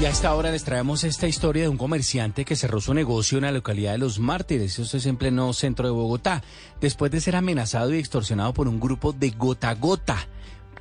Y a esta hora les traemos esta historia de un comerciante que cerró su negocio en la localidad de Los Mártires, eso es en pleno centro de Bogotá, después de ser amenazado y extorsionado por un grupo de gota gota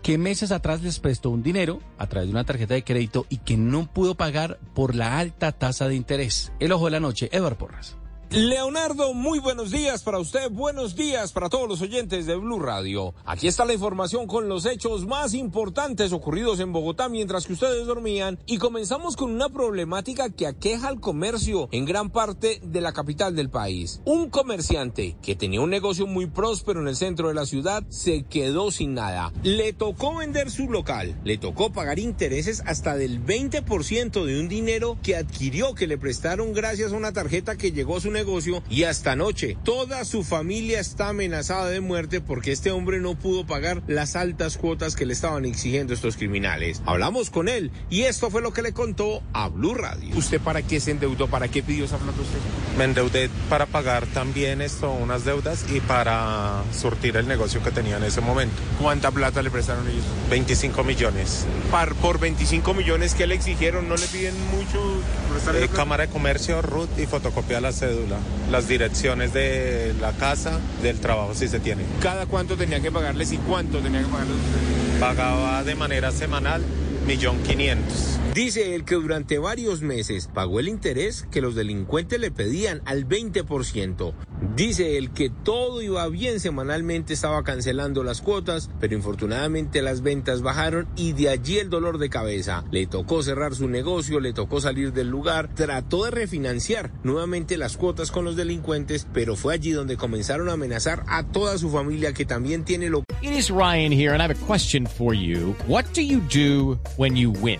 que meses atrás les prestó un dinero a través de una tarjeta de crédito y que no pudo pagar por la alta tasa de interés. El ojo de la noche, Edward Porras. Leonardo, muy buenos días para usted, buenos días para todos los oyentes de Blue Radio. Aquí está la información con los hechos más importantes ocurridos en Bogotá mientras que ustedes dormían y comenzamos con una problemática que aqueja al comercio en gran parte de la capital del país. Un comerciante que tenía un negocio muy próspero en el centro de la ciudad se quedó sin nada. Le tocó vender su local, le tocó pagar intereses hasta del 20% de un dinero que adquirió que le prestaron gracias a una tarjeta que llegó a su negocio negocio y hasta anoche toda su familia está amenazada de muerte porque este hombre no pudo pagar las altas cuotas que le estaban exigiendo estos criminales. Hablamos con él y esto fue lo que le contó a Blue Radio. ¿Usted para qué se endeudó? ¿Para qué pidió esa plata usted? Me endeudé para pagar también esto, unas deudas y para surtir el negocio que tenía en ese momento. ¿Cuánta plata le prestaron ellos? 25 millones. Par, por 25 millones que le exigieron, ¿no le piden mucho? Eh, cámara de Comercio, RUT y fotocopia de la cédula. Las direcciones de la casa, del trabajo si se tiene. ¿Cada cuánto tenía que pagarles y cuánto tenía que pagarles? Pagaba de manera semanal millón quinientos. Dice él que durante varios meses pagó el interés que los delincuentes le pedían al 20%. Dice él que todo iba bien semanalmente, estaba cancelando las cuotas, pero infortunadamente las ventas bajaron y de allí el dolor de cabeza. Le tocó cerrar su negocio, le tocó salir del lugar, trató de refinanciar nuevamente las cuotas con los delincuentes, pero fue allí donde comenzaron a amenazar a toda su familia que también tiene lo It is Ryan here and I have a question for you. What do you do when you win?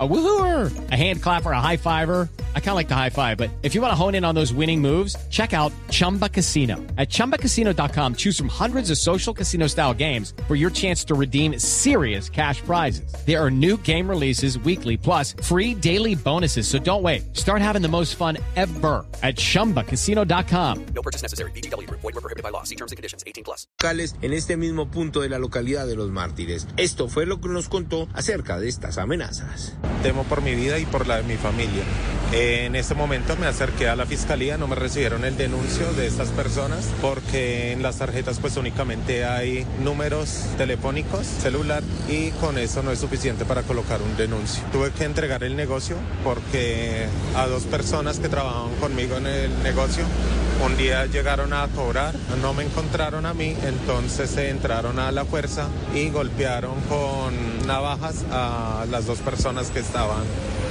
A woohooer, a hand clapper, a high fiver. I kind of like the high five, but if you want to hone in on those winning moves, check out Chumba Casino. At ChumbaCasino.com, choose from hundreds of social casino style games for your chance to redeem serious cash prizes. There are new game releases weekly, plus free daily bonuses. So don't wait. Start having the most fun ever at ChumbaCasino.com. No purchase necessary. BGW. Void were prohibited by law. See terms and conditions. 18 plus. En este mismo punto de la localidad de Los Mártires. Esto fue lo que nos contó acerca de estas amenazas. Temo por mi vida y por la de mi familia. En este momento me acerqué a la fiscalía, no me recibieron el denuncio de estas personas porque en las tarjetas pues únicamente hay números telefónicos, celular y con eso no es suficiente para colocar un denuncio. Tuve que entregar el negocio porque a dos personas que trabajaban conmigo en el negocio un día llegaron a cobrar, no me encontraron a mí, entonces se entraron a la fuerza y golpearon con navajas a las dos personas que estaban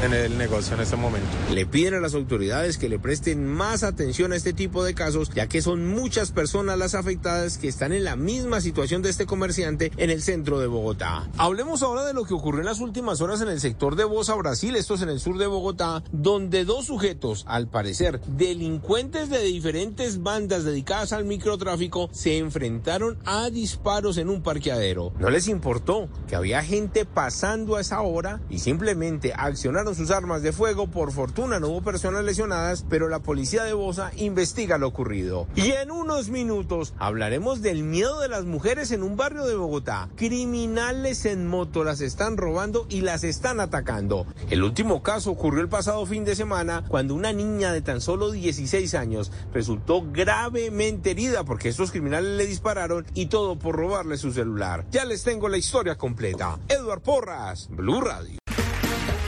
en el negocio en ese momento. Le piden a las autoridades que le presten más atención a este tipo de casos, ya que son muchas personas las afectadas que están en la misma situación de este comerciante en el centro de Bogotá. Hablemos ahora de lo que ocurrió en las últimas horas en el sector de Bosa, Brasil, esto es en el sur de Bogotá, donde dos sujetos, al parecer delincuentes de diferentes bandas dedicadas al microtráfico, se enfrentaron a disparos en un parqueadero. No les importó que había gente pasando a esa hora y simplemente accionaron sus armas de fuego. Por fortuna no hubo personas lesionadas, pero la policía de Bosa investiga lo ocurrido. Y en unos minutos hablaremos del miedo de las mujeres en un barrio de Bogotá. Criminales en moto las están robando y las están atacando. El último caso ocurrió el pasado fin de semana cuando una niña de tan solo 16 años resultó gravemente herida porque estos criminales le dispararon y todo por robarle su celular. Ya les tengo la historia completa. Edward Porras, Blue Radio.